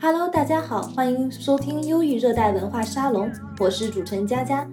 Hello，大家好，欢迎收听忧郁热带文化沙龙，我是主持人佳佳。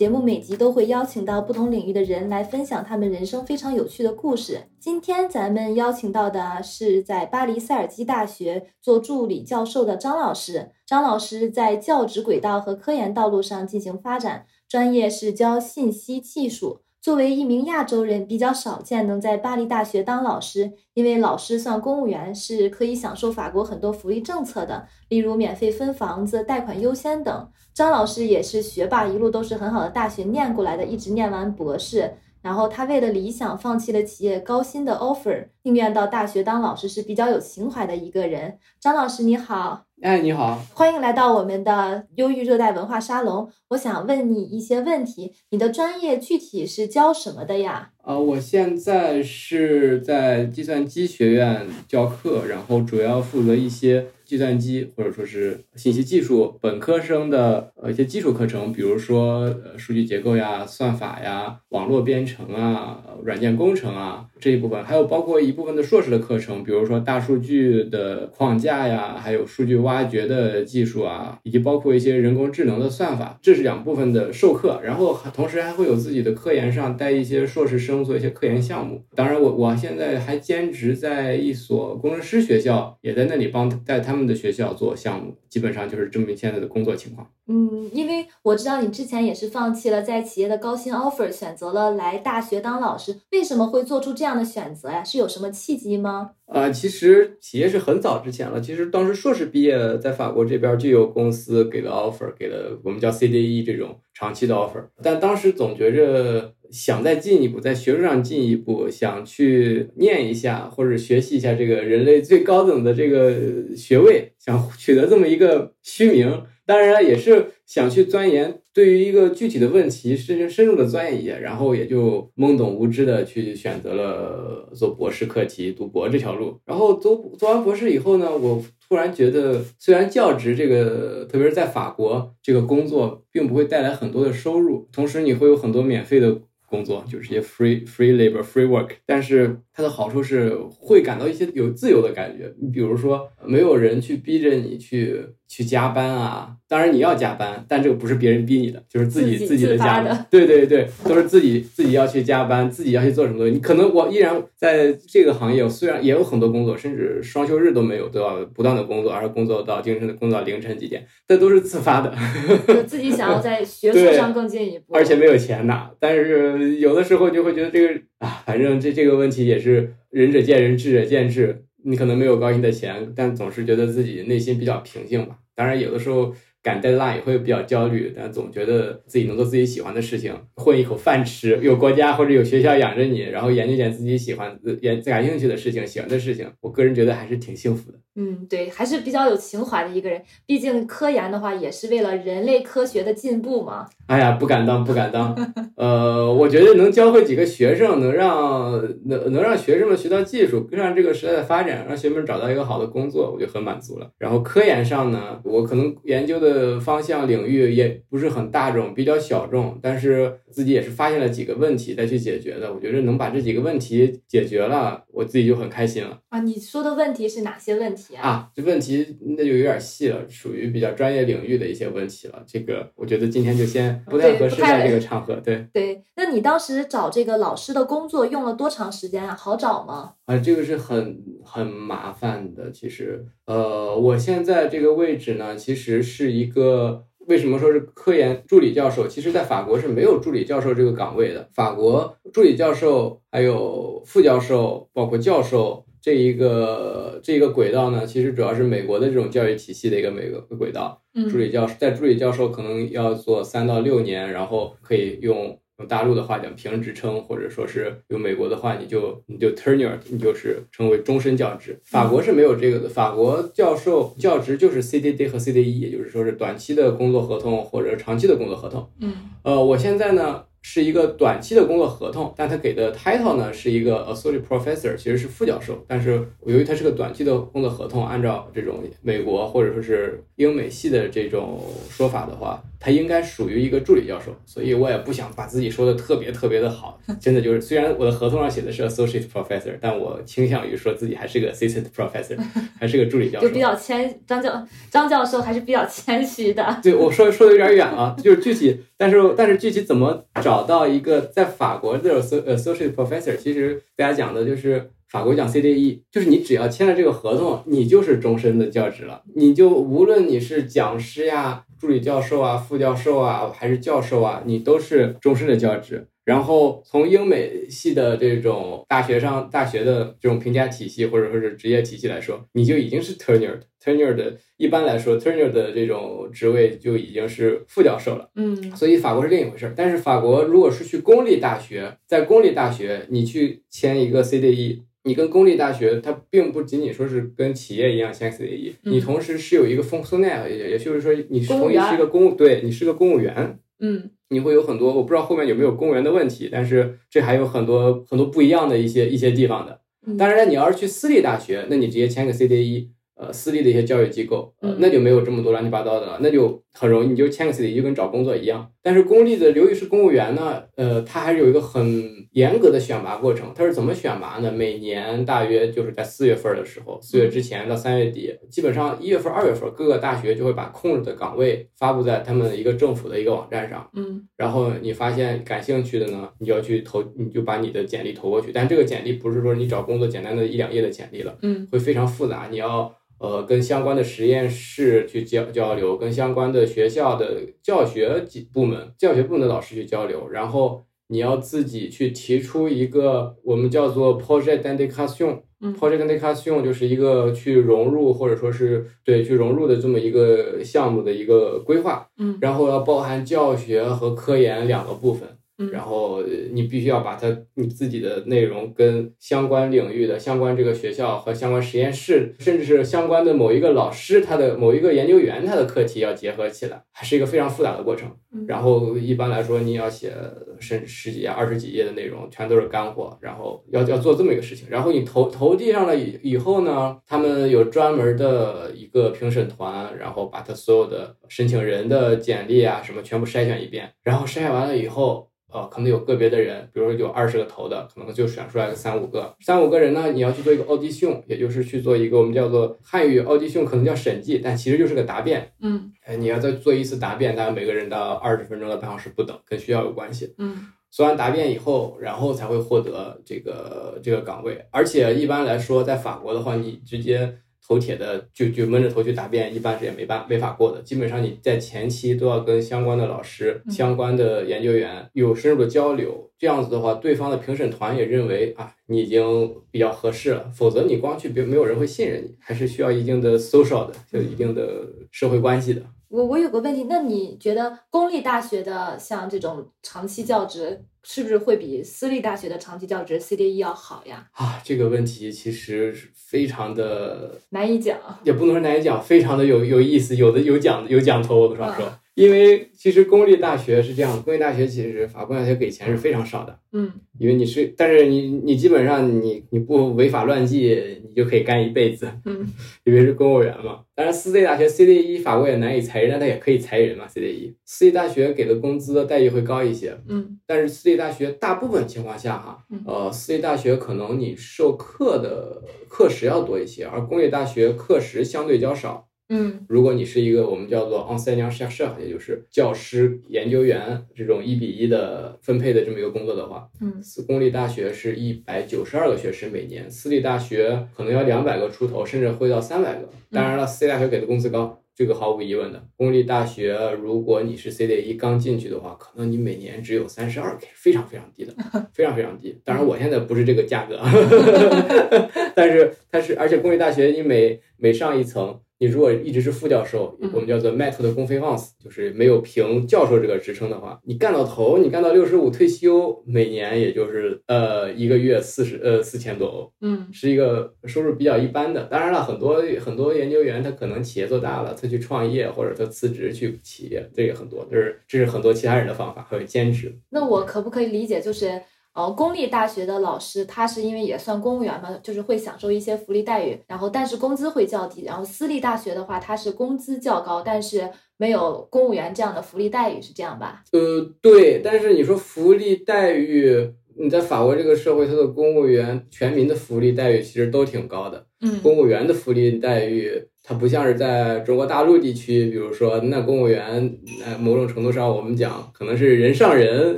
节目每集都会邀请到不同领域的人来分享他们人生非常有趣的故事。今天咱们邀请到的是在巴黎塞尔基大学做助理教授的张老师。张老师在教职轨道和科研道路上进行发展，专业是教信息技术。作为一名亚洲人，比较少见能在巴黎大学当老师，因为老师算公务员，是可以享受法国很多福利政策的，例如免费分房子、贷款优先等。张老师也是学霸，一路都是很好的大学念过来的，一直念完博士。然后他为了理想放弃了企业高薪的 offer，宁愿到大学当老师，是比较有情怀的一个人。张老师你好。哎，你好，欢迎来到我们的忧郁热带文化沙龙。我想问你一些问题，你的专业具体是教什么的呀？呃，我现在是在计算机学院教课，然后主要负责一些。计算机或者说是信息技术本科生的呃一些基础课程，比如说呃数据结构呀、算法呀、网络编程啊、软件工程啊这一部分，还有包括一部分的硕士的课程，比如说大数据的框架呀，还有数据挖掘的技术啊，以及包括一些人工智能的算法，这是两部分的授课。然后同时还会有自己的科研上带一些硕士生做一些科研项目。当然，我我现在还兼职在一所工程师学校，也在那里帮带他们。的学校做项目，基本上就是这么现在的工作情况。嗯，因为我知道你之前也是放弃了在企业的高薪 offer，选择了来大学当老师。为什么会做出这样的选择呀？是有什么契机吗？呃，其实企业是很早之前了。其实当时硕士毕业，在法国这边就有公司给了 offer，给了我们叫 CDE 这种长期的 offer。但当时总觉着想再进一步，在学术上进一步，想去念一下或者学习一下这个人类最高等的这个学位，想取得这么一个虚名。当然也是想去钻研，对于一个具体的问题深深入的钻研一下，然后也就懵懂无知的去选择了做博士课题、读博这条路。然后做做完博士以后呢，我突然觉得，虽然教职这个，特别是在法国这个工作，并不会带来很多的收入，同时你会有很多免费的工作，就是一些 free free labor free work，但是。它的好处是会感到一些有自由的感觉，你比如说没有人去逼着你去去加班啊，当然你要加班，但这个不是别人逼你的，就是自己自己的加班，对对对，都是自己自己要去加班，自己要去做什么东西。你可能我依然在这个行业，虽然也有很多工作，甚至双休日都没有，都要不断的工作，而工作到精神的工作到凌晨几点，这都是自发的，自己想要在学术上更进一步，而且没有钱拿，但是有的时候就会觉得这个啊，反正这这个问题也是。是仁者见仁，智者见智。你可能没有高薪的钱，但总是觉得自己内心比较平静吧。当然，有的时候。赶 deadline 也会比较焦虑，但总觉得自己能做自己喜欢的事情，混一口饭吃，有国家或者有学校养着你，然后研究点自己喜欢、研感兴趣的事情、喜欢的事情，我个人觉得还是挺幸福的。嗯，对，还是比较有情怀的一个人。毕竟科研的话，也是为了人类科学的进步嘛。哎呀，不敢当，不敢当。呃，我觉得能教会几个学生，能让能能让学生们学到技术，跟上这个时代的发展，让学生们找到一个好的工作，我就很满足了。然后科研上呢，我可能研究的。的方向领域也不是很大众，比较小众，但是自己也是发现了几个问题再去解决的。我觉得能把这几个问题解决了，我自己就很开心了。啊，你说的问题是哪些问题啊？啊，这问题那就有点细了，属于比较专业领域的一些问题了。这个我觉得今天就先不太合适在这个场合。对对，那你当时找这个老师的工作用了多长时间啊？好找吗？啊，这个是很很麻烦的。其实，呃，我现在这个位置呢，其实是一个为什么说是科研助理教授？其实，在法国是没有助理教授这个岗位的。法国助理教授还有副教授，包括教授这一个这一个轨道呢，其实主要是美国的这种教育体系的一个美个轨道。助理教在助理教授可能要做三到六年，然后可以用。用大陆的话讲，评职称，或者说是用美国的话，你就你就 tenure，你就是成为终身教职。法国是没有这个的，法国教授教职就是 CDD 和 CDE，也就是说是短期的工作合同或者长期的工作合同。嗯，呃，我现在呢是一个短期的工作合同，但他给的 title 呢是一个 associate professor，其实是副教授。但是由于它是个短期的工作合同，按照这种美国或者说是英美系的这种说法的话。他应该属于一个助理教授，所以我也不想把自己说的特别特别的好，真的就是虽然我的合同上写的是 associate professor，但我倾向于说自己还是个 assistant professor，还是个助理教授，就比较谦张教张教授还是比较谦虚的。对，我说说的有点远了，就是具体，但是但是具体怎么找到一个在法国的 associate professor，其实大家讲的就是法国讲 CDE，就是你只要签了这个合同，你就是终身的教职了，你就无论你是讲师呀。助理教授啊，副教授啊，还是教授啊，你都是终身的教职。然后从英美系的这种大学上大学的这种评价体系，或者说是职业体系来说，你就已经是 tenured。tenured 一般来说，tenured 的这种职位就已经是副教授了。嗯，所以法国是另一回事儿。但是法国如果是去公立大学，在公立大学你去签一个 CDE。你跟公立大学，它并不仅仅说是跟企业一样签 CDE，你同时是有一个 functional，也也就是说你同时是一个公务，对你是个公务员，嗯，你会有很多，我不知道后面有没有公务员的问题，但是这还有很多很多不一样的一些一些地方的。当然，你要是去私立大学，那你直接签个 CDE。呃，私立的一些教育机构，呃，那就没有这么多乱七八糟的了，那就很容易，你就签个 CD 就跟找工作一样。但是公立的，由于是公务员呢，呃，它还是有一个很严格的选拔过程。它是怎么选拔呢？每年大约就是在四月份的时候，四月之前到三月底，基本上一月份、二月份，各个大学就会把空着的岗位发布在他们一个政府的一个网站上。嗯，然后你发现感兴趣的呢，你就要去投，你就把你的简历投过去。但这个简历不是说你找工作简单的一两页的简历了，嗯，会非常复杂，你要。呃，跟相关的实验室去交交流，跟相关的学校的教学部门、教学部门的老师去交流，然后你要自己去提出一个我们叫做 project d'intégration。project d'intégration 就是一个去融入或者说是对去融入的这么一个项目的一个规划。嗯，然后要包含教学和科研两个部分。然后你必须要把它你自己的内容跟相关领域的相关这个学校和相关实验室，甚至是相关的某一个老师他的某一个研究员他的课题要结合起来，还是一个非常复杂的过程。然后一般来说你要写甚至十几页、二十几页的内容，全都是干货。然后要要做这么一个事情。然后你投投递上了以以后呢，他们有专门的一个评审团，然后把他所有的申请人的简历啊什么全部筛选一遍。然后筛选完了以后。呃，可能有个别的人，比如说有二十个投的，可能就选出来个三五个，三五个人呢，你要去做一个 audition，也就是去做一个我们叫做汉语 audition，可能叫审计，但其实就是个答辩。嗯，哎，你要再做一次答辩，大概每个人到二十分钟到半小时不等，跟学校有关系。嗯，做完答辩以后，然后才会获得这个这个岗位，而且一般来说，在法国的话，你直接。头铁的就就闷着头去答辩，一般是也没办没法过的。基本上你在前期都要跟相关的老师、相关的研究员有深入的交流，这样子的话，对方的评审团也认为啊，你已经比较合适了。否则你光去，别没有人会信任你，还是需要一定的 social 的，就一定的社会关系的。我我有个问题，那你觉得公立大学的像这种长期教职？是不是会比私立大学的长期教职 CDE 要好呀？啊，这个问题其实是非常的难以讲，也不能说难以讲，非常的有有意思，有的有讲有讲头，我跟你说。因为其实公立大学是这样，公立大学其实法国大学给钱是非常少的，嗯，因为你是，但是你你基本上你你不违法乱纪，你就可以干一辈子，嗯，因为是公务员嘛。当然私立大学 CDE 法国也难以裁人，但它也可以裁人嘛。CDE 私立大学给的工资待遇会高一些，嗯，但是私立大学大部分情况下哈，呃，私立大学可能你授课的课时要多一些，而公立大学课时相对较少。嗯，如果你是一个我们叫做 enseignant chercheur，也就是教师研究员这种一比一的分配的这么一个工作的话，嗯，公立大学是一百九十二个学时每年，私立大学可能要两百个出头，甚至会到三百个。当然了，私立大学给的工资高，这个毫无疑问的。公立大学如果你是 CDE 刚进去的话，可能你每年只有三十二 K，非常非常低的，非常非常低。当然我现在不是这个价格，但是它是，而且公立大学你每每上一层。你如果一直是副教授，我们叫做 mat 的公费 once，就是没有评教授这个职称的话，你干到头，你干到六十五退休，每年也就是呃一个月四十呃四千多欧，嗯，是一个收入比较一般的。当然了，很多很多研究员他可能企业做大了，他去创业或者他辞职去企业，这个很多，这是这是很多其他人的方法，还有兼职。那我可不可以理解就是？呃，公立大学的老师他是因为也算公务员嘛，就是会享受一些福利待遇，然后但是工资会较低。然后私立大学的话，它是工资较高，但是没有公务员这样的福利待遇，是这样吧？呃，对，但是你说福利待遇。你在法国这个社会，他的公务员全民的福利待遇其实都挺高的。嗯，公务员的福利待遇，它不像是在中国大陆地区，比如说那公务员，呃，某种程度上我们讲可能是人上人，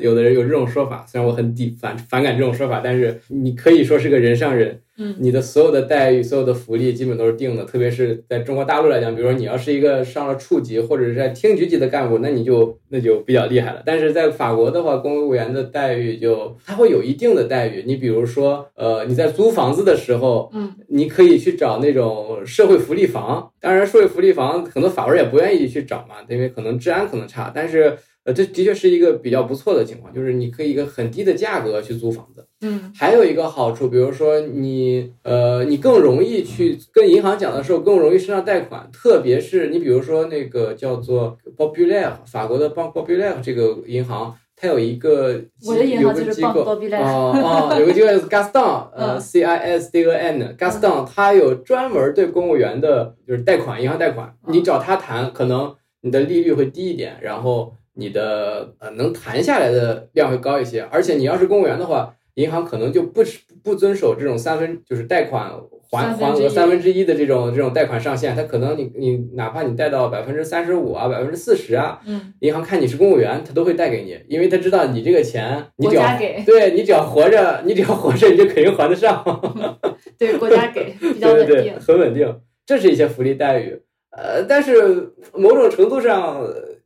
有的人有这种说法，虽然我很抵反反感这种说法，但是你可以说是个人上人。嗯，你的所有的待遇、所有的福利基本都是定的，特别是在中国大陆来讲，比如说你要是一个上了处级或者是在厅局级的干部，那你就那就比较厉害了。但是在法国的话，公务员的待遇就它会有一定的待遇。你比如说，呃，你在租房子的时候，嗯，你可以去找那种社会福利房。当然，社会福利房很多法国人也不愿意去找嘛，因为可能治安可能差。但是，呃，这的确是一个比较不错的情况，就是你可以一个很低的价格去租房子。嗯，还有一个好处，比如说你呃，你更容易去跟银行讲的时候，更容易身上贷款。特别是你比如说那个叫做 Populaire，法国的 Bank Populaire 这个银行，它有一个我的银有行就是个机构。哦哦，有个机构是 Gaston，呃 嗯，C I S D A N Gaston，它有专门对公务员的，就是贷款，银行贷款，嗯。你找他谈，可能你的利率会低一点，然后你的呃能谈下来的量会高一些，而且你要是公务员的话。银行可能就不不遵守这种三分就是贷款还还额三分之一的这种这种贷款上限，它可能你你哪怕你贷到百分之三十五啊百分之四十啊，嗯，银行看你是公务员，他都会贷给你，因为他知道你这个钱你国只要对你只要活着，你只要活着你就肯定还得上，对国家给比较稳定对对对，。很稳定，这是一些福利待遇。呃，但是某种程度上，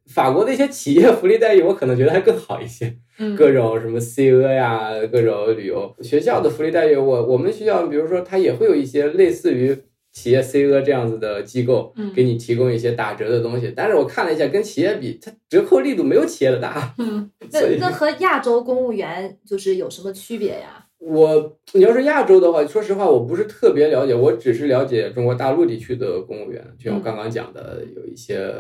法国的一些企业福利待遇，我可能觉得还更好一些。嗯，各种什么 C E 呀，各种旅游学校的福利待遇，我我们学校比如说它也会有一些类似于企业 C E 这样子的机构，嗯给你提供一些打折的东西。但是我看了一下，跟企业比，它折扣力度没有企业的大。嗯，那那和亚洲公务员就是有什么区别呀？我你要是亚洲的话，说实话，我不是特别了解，我只是了解中国大陆地区的公务员，就像我刚刚讲的，有一些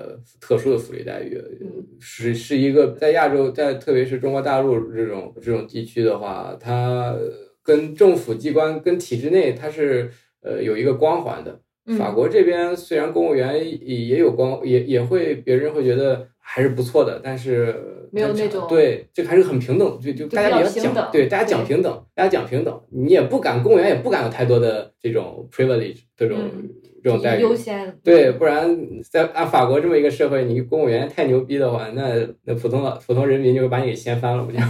特殊的福利待遇，嗯。是是一个在亚洲，在特别是中国大陆这种这种地区的话，它跟政府机关跟体制内它是呃有一个光环的。嗯。法国这边虽然公务员也也有光，也也会别人会觉得还是不错的，但是没有那种对，这个还是很平等，就就大家比较平等讲，对大家讲平等，大家讲平等，你也不敢公务员也不敢有太多的这种 privilege 这种、嗯这种待遇，优先对，不然在按法国这么一个社会，你公务员太牛逼的话，那那普通老普通人民就会把你给掀翻了，我讲。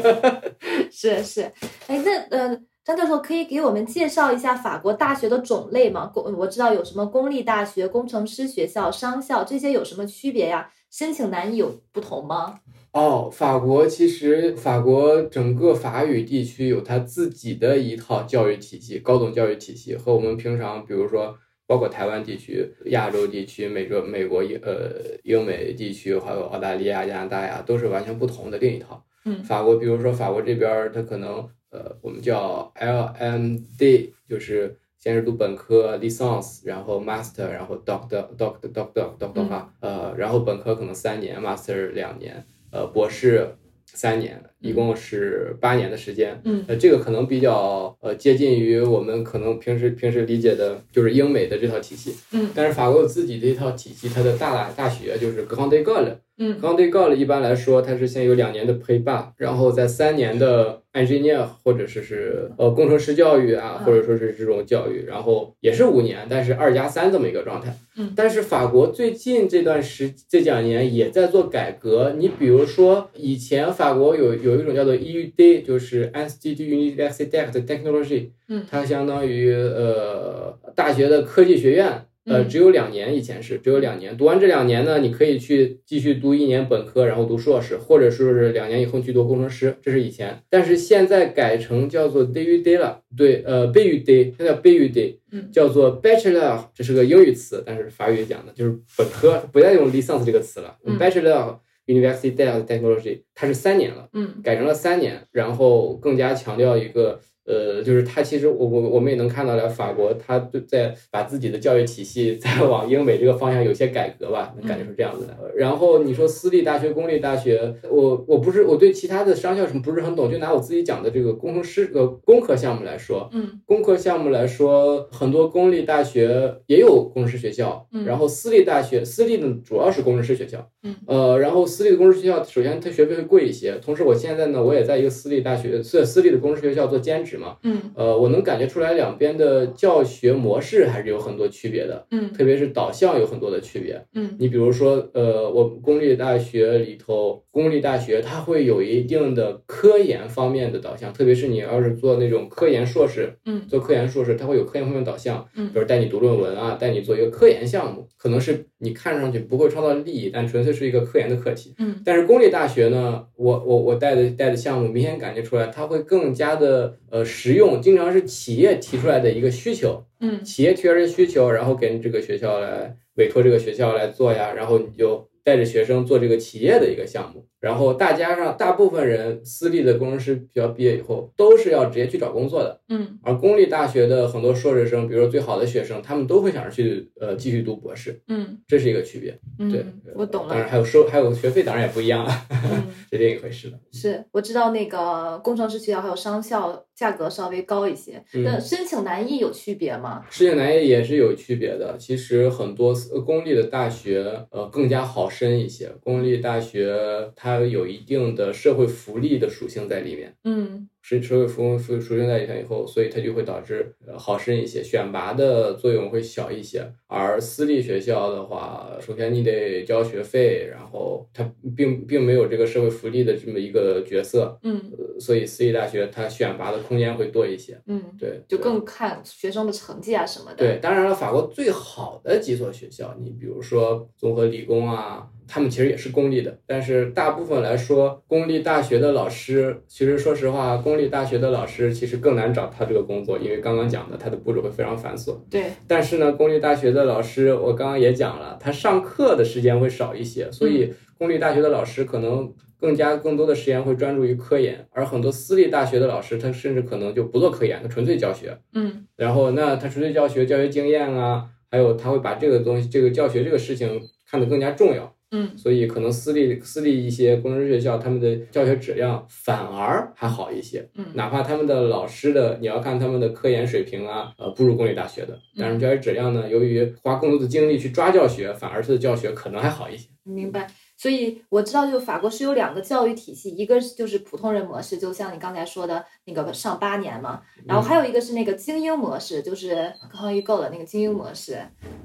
是是，哎，那呃，张教授可以给我们介绍一下法国大学的种类吗？公我知道有什么公立大学、工程师学校、商校，这些有什么区别呀？申请难易有不同吗？哦，法国其实法国整个法语地区有它自己的一套教育体系，高等教育体系和我们平常比如说包括台湾地区、亚洲地区、美国、美国英呃英美地区，还有澳大利亚、加拿大呀，都是完全不同的另一套。嗯法国比如说法国这边儿，它可能呃我们叫 LMD，就是先是读本科 licence，然后 master，然后 doctor doctor doctor doctor 化，呃，然后本科可能三年，master 两年。呃，博士三年，一共是八年的时间。嗯呃，这个可能比较呃接近于我们可能平时平时理解的，就是英美的这套体系。嗯但是法国有自己的一套体系，它的大大学就是 Grand École。嗯 Grand École 一般来说，它是先有两年的 Prépa，然后在三年的 Engineer 或者是是呃工程师教育啊，嗯或者说是这种教育，然后也是五年，但是二加三这么一个状态。嗯但是法国最近这段时这两年也在做改革。你比如说，以前法国有有一种叫做 EUD，就是 Institut Universitaire de Technologie，嗯它相当于呃大学的科技学院。呃，嗯只有两年，以前是只有两年。读完这两年呢，你可以去继续读一年本科，然后读硕士，或者说是两年以后去读工程师，这是以前。但是现在改成叫做 day u day 了，对，呃，BUD，它叫 BUD，嗯叫做 Bachelor，这是个英语词，但是法语讲的就是本科，不再用 licence 这个词了。嗯 Bachelor University of Technology，它是三年了，嗯改成了三年，然后更加强调一个呃，就是他其实我我我们也能看到了，法国他就在把自己的教育体系在往英美这个方向有些改革吧，感觉是这样子的。然后你说私立大学、公立大学，我我不是我对其他的商校什么不是很懂，就拿我自己讲的这个工程师呃工科项目来说，嗯工科项目来说，很多公立大学也有工程师学校，嗯然后私立大学私立的主要是工程师学校，嗯。呃，然后私立的公立学校首先它学费会贵一些，同时我现在呢我也在一个私立大学私私立的公立学校做兼职嘛，嗯。呃，我能感觉出来两边的教学模式还是有很多区别的，嗯。特别是导向有很多的区别。嗯。你比如说，呃，我公立大学里头，公立大学它会有一定的科研方面的导向，特别是你要是做那种科研硕士，嗯。做科研硕士，它会有科研方面导向，嗯。比如带你读论文啊，带你做一个科研项目，可能是你看上去不会创造利益，但纯粹是一个科研的课题。嗯但是公立大学呢，我我我带的带的项目，明显感觉出来，它会更加的呃实用，经常是企业提出来的一个需求，嗯企业提出来的需求，然后给这个学校来委托这个学校来做呀，然后你就带着学生做这个企业的一个项目，然后大家上大部分人私立的工程师学校毕业以后都是要直接去找工作的，嗯而公立大学的很多硕士生，比如说最好的学生，他们都会想着去呃继续读博士，嗯这是一个区别。对嗯，我懂了当然。还有收还有学费，当然也不一样了，嗯，是另一回事了。是我知道那个工程师学校还有商校价格稍微高一些，嗯那申请难易有区别吗？申请难易也是有区别的。其实很多私公立的大学，呃，更加好申一些。公立大学它有一定的社会福利的属性在里面，嗯。是社会福利属属性在以前以后，所以它就会导致呃好申一些，选拔的作用会小一些。而私立学校的话，首先你得交学费，然后它并并没有这个社会福利的这么一个角色，嗯呃所以私立大学它选拔的空间会多一些。嗯，对，对就更看学生的成绩啊什么的。对，当然了，法国最好的几所学校，你比如说综合理工啊，他们其实也是公立的，但是大部分来说，公立大学的老师，其实说实话，公立大学的老师其实更难找他这个工作，因为刚刚讲的，他的步骤会非常繁琐。对，但是呢，公立大学的老师，我刚刚也讲了，他上课的时间会少一些，所以公立大学的老师可能更加更多的时间会专注于科研，而很多私立大学的老师，他甚至可能就不做科研，他纯粹教学。嗯然后那他纯粹教学、教学经验啊，还有他会把这个东西、这个教学这个事情看得更加重要。嗯所以可能私立私立一些工程师学校，他们的教学质量反而还好一些。嗯哪怕他们的老师的，你要看他们的科研水平啊，呃，不如公立大学的，但是教学质量呢，由于花更多的精力去抓教学，反而是教学可能还好一些。明白。所以我知道，就法国是有两个教育体系，一个是就是普通人模式，就像你刚才说的那个上八年嘛，然后还有一个是那个精英模式，就是刚刚预购的那个精英模式，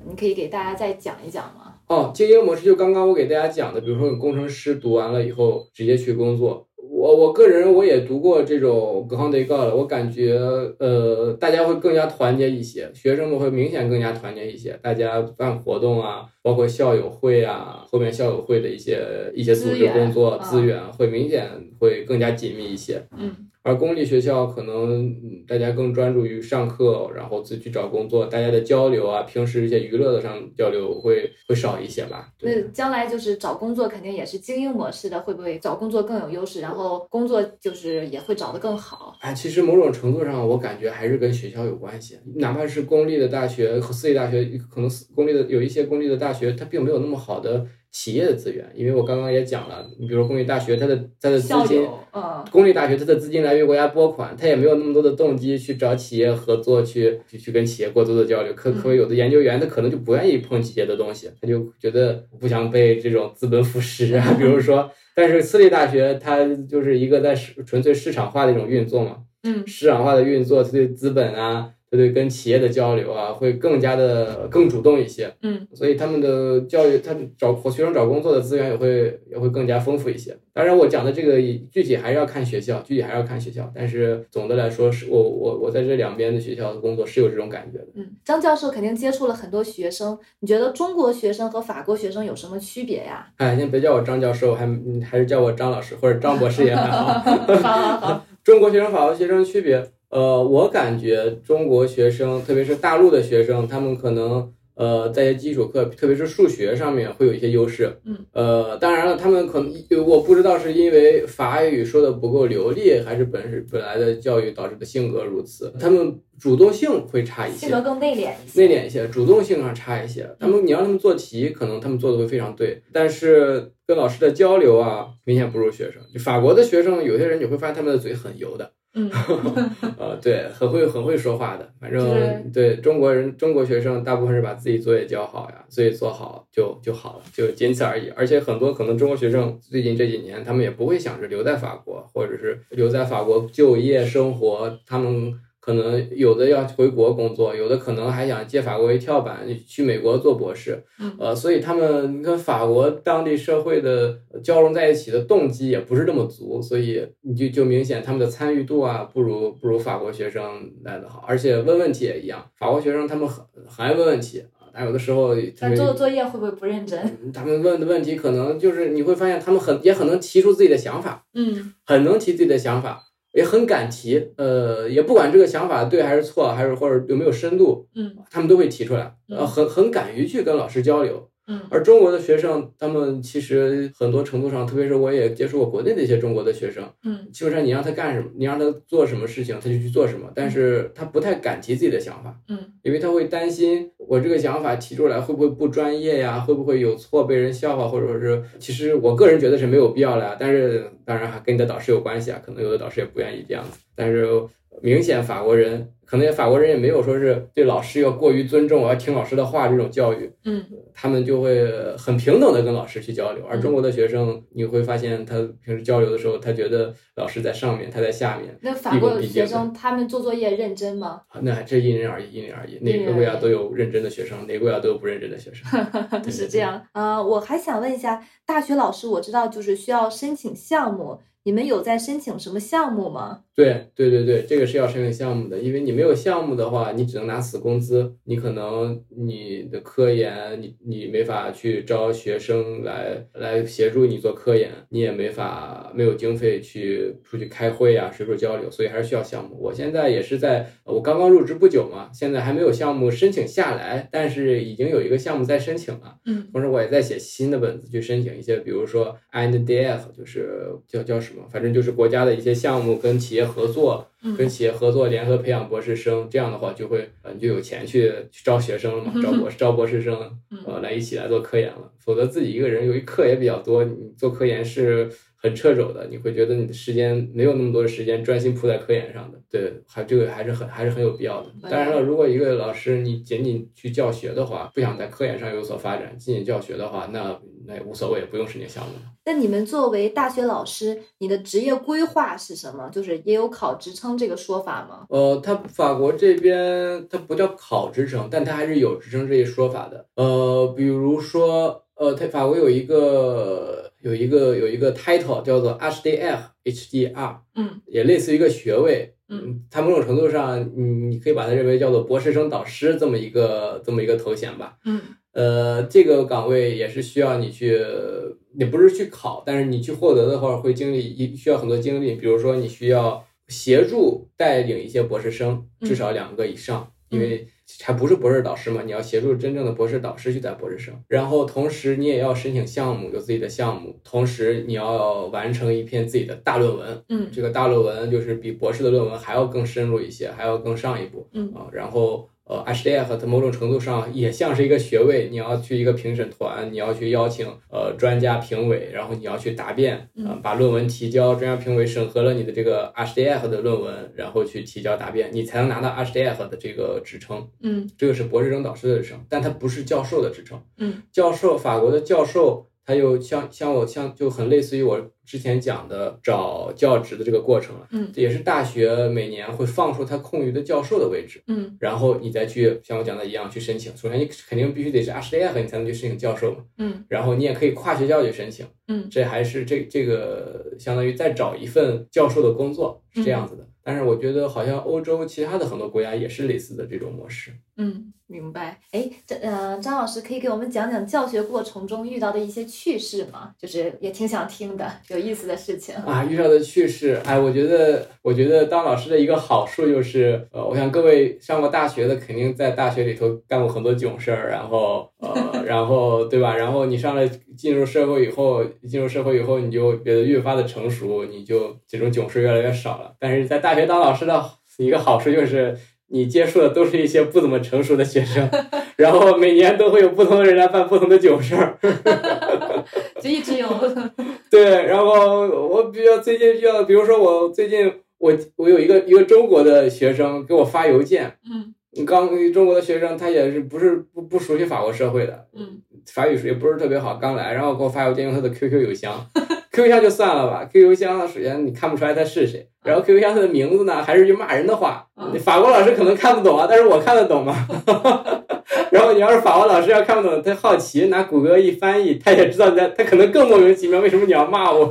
你可以给大家再讲一讲吗？哦，精英模式就刚刚我给大家讲的，比如说你工程师读完了以后直接去工作。我我个人我也读过这种格康德告了，我感觉呃大家会更加团结一些，学生们会明显更加团结一些，大家办活动啊，包括校友会啊，后面校友会的一些一些组织工作啊资源会明显会更加紧密一些。嗯而公立学校可能嗯大家更专注于上课，然后自己去找工作，大家的交流啊，平时一些娱乐的上交流会会少一些吧。那将来就是找工作肯定也是精英模式的，会不会找工作更有优势？然后工作就是也会找得更好。哎，其实某种程度上，我感觉还是跟学校有关系。哪怕是公立的大学和私立大学，可能私公立的有一些公立的大学，它并没有那么好的企业的资源。因为我刚刚也讲了，你比如说公立大学，它的它的资金，公立大学它的资金来源于国家拨款，它也没有那么多的动机去找企业合作，去去去跟企业过多的交流。可可有的研究员他可能就不愿意碰企业的东西，他就觉得不想被这种资本腐蚀啊。比如说，但是私立大学它就是一个在市纯粹市场化的一种运作嘛。嗯市场化的运作，它对资本啊，它对跟企业的交流啊，会更加的更主动一些。嗯，所以他们的教育，他找学生找工作的资源也会也会更加丰富一些。当然，我讲的这个具体还是要看学校，具体还是要看学校。但是总的来说，是我我我在这两边的学校的工作是有这种感觉的。嗯，张教授肯定接触了很多学生，你觉得中国学生和法国学生有什么区别呀？哎，先别叫我张教授，还嗯还是叫我张老师或者张博士也还好。好好好，中国学生、法国学生区别，呃，我感觉中国学生，特别是大陆的学生，他们可能呃，在一些基础课，特别是数学上面会有一些优势。嗯，呃，当然了，他们可能我不知道是因为法语说的不够流利，还是本是本来的教育导致的性格如此，他们主动性会差一些，性格更内敛一些，内敛一些，主动性上差一些。他们你让他们做题，可能他们做的会非常对，但是跟老师的交流啊，明显不如学生。就法国的学生，有些人你会发现他们的嘴很油的。嗯，呃，对，很会很会说话的，反正对中国人中国学生大部分是把自己作业交好呀，作业做好就就好了，就仅此而已。而且很多可能中国学生最近这几年，他们也不会想着留在法国，或者是留在法国就业生活，他们。可能有的要回国工作，有的可能还想借法国为跳板去美国做博士，嗯。呃，所以他们跟法国当地社会的交融在一起的动机也不是那么足，所以你就就明显他们的参与度啊，不如不如法国学生来的好，而且问问题也一样，法国学生他们很很爱问问题啊，但有的时候特别但做作业会不会不认真？他们问的问题可能就是你会发现他们很也很能提出自己的想法，嗯。很能提自己的想法，也很敢提，呃，也不管这个想法对还是错，还是或者有没有深度，嗯他们都会提出来，呃，嗯很很敢于去跟老师交流。嗯。而中国的学生，他们其实很多程度上，特别是我也接触过国内的一些中国的学生，嗯。基本上你让他干什么，你让他做什么事情，他就去做什么，但是他不太敢提自己的想法，嗯。因为他会担心我这个想法提出来会不会不专业呀，会不会有错被人笑话，或者说是，其实我个人觉得是没有必要的呀，但是当然还跟你的导师有关系啊，可能有的导师也不愿意这样子，但是明显法国人。可能也法国人也没有说是对老师要过于尊重，我要听老师的话这种教育，嗯他们就会很平等的跟老师去交流，而中国的学生你会发现，他平时交流的时候，他觉得老师在上面，他在下面，那法国学生他们做作业认真吗？那还这因人而异，因人而异，哪个国家都有认真的学生，哪个国家都有不认真的学生。对是这样啊、呃我还想问一下，大学老师我知道就是需要申请项目，你们有在申请什么项目吗？对对对对，这个是要申请项目的，因为你没有项目的话，你只能拿死工资，你可能你的科研，你你没法去招学生来来协助你做科研，你也没法没有经费去出去开会啊，学术交流，所以还是需要项目。我现在也是在，我刚刚入职不久嘛，现在还没有项目申请下来，但是已经有一个项目在申请了。嗯同时我也在写新的本子去申请一些，比如说 INDF，就是叫叫什么，反正就是国家的一些项目跟企业合作，嗯。跟企业合作联合培养博士生，这样的话就会呃你就有钱去去招学生了嘛，招博 招博士生，呃来一起来做科研了。否则自己一个人由于课也比较多，你做科研是很掣肘的，你会觉得你的时间没有那么多的时间专心扑在科研上的。对，还这个还是很还是很有必要的。当然了，如果一个老师你仅仅去教学的话，不想在科研上有所发展，仅仅教学的话，那那也无所谓，不用申请项目。那你们作为大学老师，你的职业规划是什么？就是也有考职称这个说法吗？呃，他法国这边他不叫考职称，但他还是有职称这一说法的。呃，比如说，呃，它法国有一个有一个有一个 title 叫做 HDR HDR，嗯也类似于一个学位。嗯，它某种程度上，你你可以把它认为叫做博士生导师这么一个这么一个头衔吧。嗯呃，这个岗位也是需要你去，你不是去考，但是你去获得的话，会经历一需要很多经历，比如说你需要协助带领一些博士生，至少两个以上，因为还不是博士导师嘛，你要协助真正的博士导师去带博士生，然后同时你也要申请项目，有自己的项目，同时你要完成一篇自己的大论文，嗯。这个大论文就是比博士的论文还要更深入一些，还要更上一步，嗯啊，然后呃，HDF 它某种程度上也像是一个学位，你要去一个评审团，你要去邀请呃专家评委，然后你要去答辩，把论文提交，专家评委审核了你的这个 HDF 的论文，然后去提交答辩，你才能拿到 HDF 的这个职称，嗯这个是博士生导师的职称，但它不是教授的职称。嗯教授，法国的教授，他有像像我像就很类似于我之前讲的找教职的这个过程了。嗯这也是大学每年会放出它空余的教授的位置，嗯然后你再去像我讲的一样去申请。首先你肯定必须得是 HDF 你才能去申请教授嘛，嗯然后你也可以跨学校去申请。嗯这还是这这个相当于再找一份教授的工作是这样子的。但是我觉得好像欧洲其他的很多国家也是类似的这种模式。嗯，明白。哎，张呃，张老师可以给我们讲讲教学过程中遇到的一些趣事吗？就是也挺想听的，有意思的事情。啊，遇到的趣事，哎，我觉得，我觉得当老师的一个好处就是，呃，我想各位上过大学的，肯定在大学里头干过很多囧事儿，然后，呃，然后，对吧？然后你上了进入社会以后，进入社会以后，你就觉得越发的成熟，你就这种囧事越来越少了。但是在大学当老师的一个好处就是，你接触的都是一些不怎么成熟的学生，然后每年都会有不同的人来办不同的囧事儿。就一直有。对，然后我比较最近比较，比如说我最近我我有一个一个中国的学生给我发邮件，嗯刚中国的学生他也是不是不不熟悉法国社会的，嗯法语也不是特别好，刚来，然后给我发邮件用他的 QQ 邮箱 ，QQ 邮箱就算了吧，QQ 邮箱首先你看不出来他是谁，然后 QQ 邮箱他的名字呢还是句骂人的话，嗯法国老师可能看不懂啊，但是我看得懂嘛。然后你要是法国老师要看不懂，他好奇拿谷歌一翻译，他也知道你在，他可能更莫名其妙，为什么你要骂我？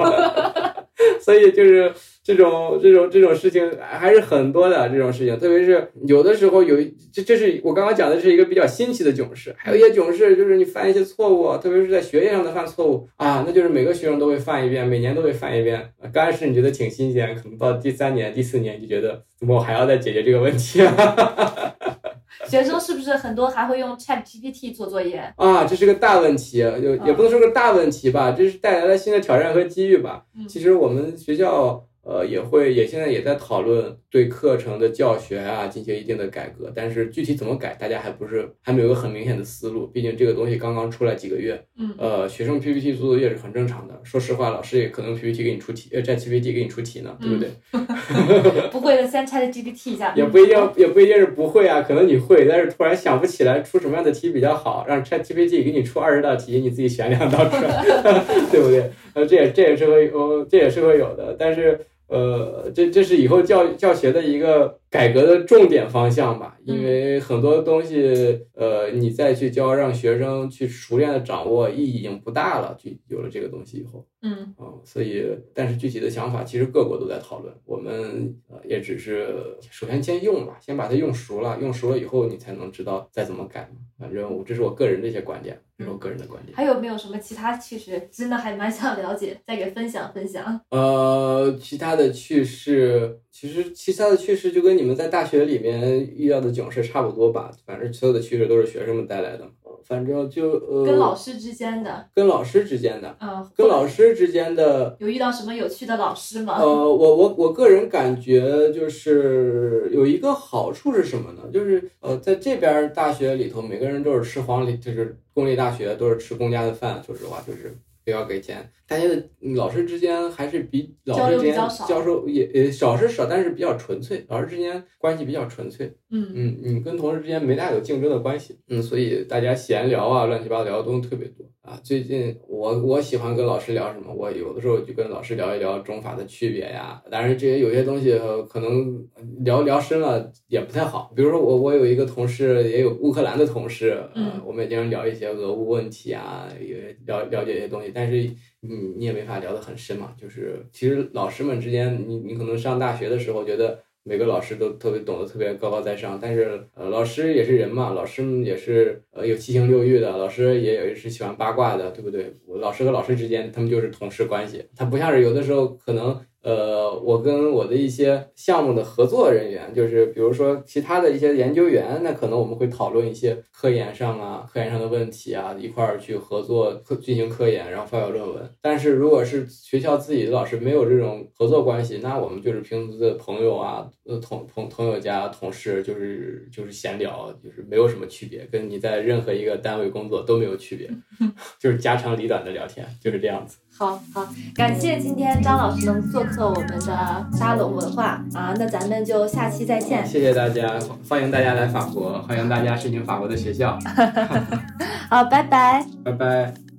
所以就是这种这种这种事情还是很多的这种事情，特别是有的时候有这这是我刚刚讲的是一个比较新奇的囧事，还有一些囧事就是你犯一些错误，特别是在学业上的犯错误啊，那就是每个学生都会犯一遍，每年都会犯一遍。刚开始你觉得挺新鲜，可能到第三年、第四年就觉得怎么我还要再解决这个问题啊？学生是不是很多还会用 Chat GPT 做作业？啊，这是个大问题，就也不能说个大问题吧，这是带来了新的挑战和机遇吧。嗯其实我们学校呃也会也现在也在讨论对课程的教学啊进行一定的改革，但是具体怎么改，大家还不是还没有个很明显的思路。毕竟这个东西刚刚出来几个月，嗯呃，学生 PPT 做作业是很正常的。说实话，老师也可能 PPT 给你出题，呃，ChatGPT 给你出题呢，对不对？不会的，先 Chat GPT 一下。也不一定，也不一定是不会啊，可能你会，但是突然想不起来出什么样的题比较好，让 ChatGPT 给你出二十道题，你自己选两道出来，对不对？呃，这也这也是会呃，这也是会有的，但是呃，这这是以后教教学的一个改革的重点方向吧，因为很多东西，呃，你再去教，让学生去熟练的掌握，意义已经不大了，就有了这个东西以后。嗯啊、所以，但是具体的想法，其实各国都在讨论。我们呃也只是首先先用吧，先把它用熟了，用熟了以后，你才能知道再怎么改。反正我这是我个人的一些观点，这是我个人的观点。还有没有什么其他趣事？真的还蛮想了解，再给分享分享。呃，其他的趣事，其实其他的趣事就跟你们在大学里面遇到的囧事差不多吧。反正所有的趣事都是学生们带来的。反正就呃，跟老师之间的，跟老师之间的，嗯，跟老师之间的。有遇到什么有趣的老师吗？呃，我我我个人感觉就是有一个好处是什么呢？就是呃，在这边大学里头，每个人都是吃黄里，就是公立大学都是吃公家的饭。说实话，就是不要给钱，大家的嗯老师之间还是比老交师之间流比较少教授也也少是少，但是比较纯粹，老师之间关系比较纯粹。嗯嗯，你跟同事之间没大有竞争的关系，嗯，所以大家闲聊啊，乱七八糟聊的东西特别多啊。最近我我喜欢跟老师聊什么，我有的时候就跟老师聊一聊中法的区别呀。当然，这些有些东西呃可能聊聊深了也不太好。比如说我我有一个同事，也有乌克兰的同事，嗯呃，我们也经常聊一些俄乌问题啊，也了了解一些东西，但是你你也没法聊得很深嘛。就是其实老师们之间，你你可能上大学的时候觉得。每个老师都特别懂得特别高高在上，但是呃，老师也是人嘛，老师也是呃有七情六欲的，老师也也是喜欢八卦的，对不对？老师和老师之间，他们就是同事关系，他不像是有的时候可能呃，我跟我的一些项目的合作人员，就是比如说其他的一些研究员，那可能我们会讨论一些科研上啊、科研上的问题啊，一块儿去合作科进行科研，然后发表论文。但是如果是学校自己的老师没有这种合作关系，那我们就是平时的朋友啊，呃，同同朋友家同事，就是就是闲聊，就是没有什么区别，跟你在任何一个单位工作都没有区别，就是家长里短的聊天，就是这样子。好好，感谢今天张老师能做客我们的沙龙文化啊，那咱们就下期再见。谢谢大家，欢迎大家来法国，欢迎大家申请法国的学校，好，拜拜。拜拜。